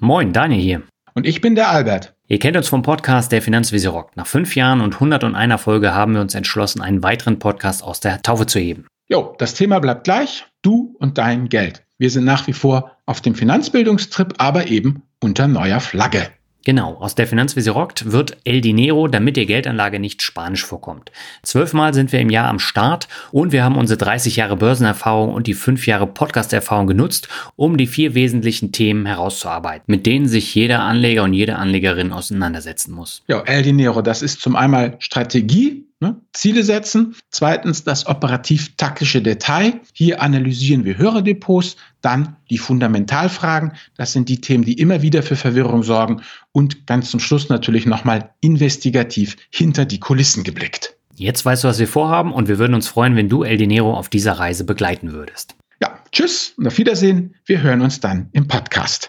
Moin, Daniel hier. Und ich bin der Albert. Ihr kennt uns vom Podcast Der Finanzvisier rockt. Nach fünf Jahren und 101 Folge haben wir uns entschlossen, einen weiteren Podcast aus der Taufe zu heben. Jo, das Thema bleibt gleich. Du und dein Geld. Wir sind nach wie vor auf dem Finanzbildungstrip, aber eben unter neuer Flagge. Genau, aus der Finanzvisier rockt wird El Dinero, damit die Geldanlage nicht spanisch vorkommt. Zwölfmal sind wir im Jahr am Start und wir haben unsere 30 Jahre Börsenerfahrung und die fünf Jahre Podcast-Erfahrung genutzt, um die vier wesentlichen Themen herauszuarbeiten, mit denen sich jeder Anleger und jede Anlegerin auseinandersetzen muss. Ja, El Dinero, das ist zum einmal Strategie, Ne? Ziele setzen. Zweitens das operativ-taktische Detail. Hier analysieren wir Hörerdepots. Dann die Fundamentalfragen. Das sind die Themen, die immer wieder für Verwirrung sorgen. Und ganz zum Schluss natürlich nochmal investigativ hinter die Kulissen geblickt. Jetzt weißt du, was wir vorhaben und wir würden uns freuen, wenn du El Dinero auf dieser Reise begleiten würdest. Ja, tschüss und auf Wiedersehen. Wir hören uns dann im Podcast.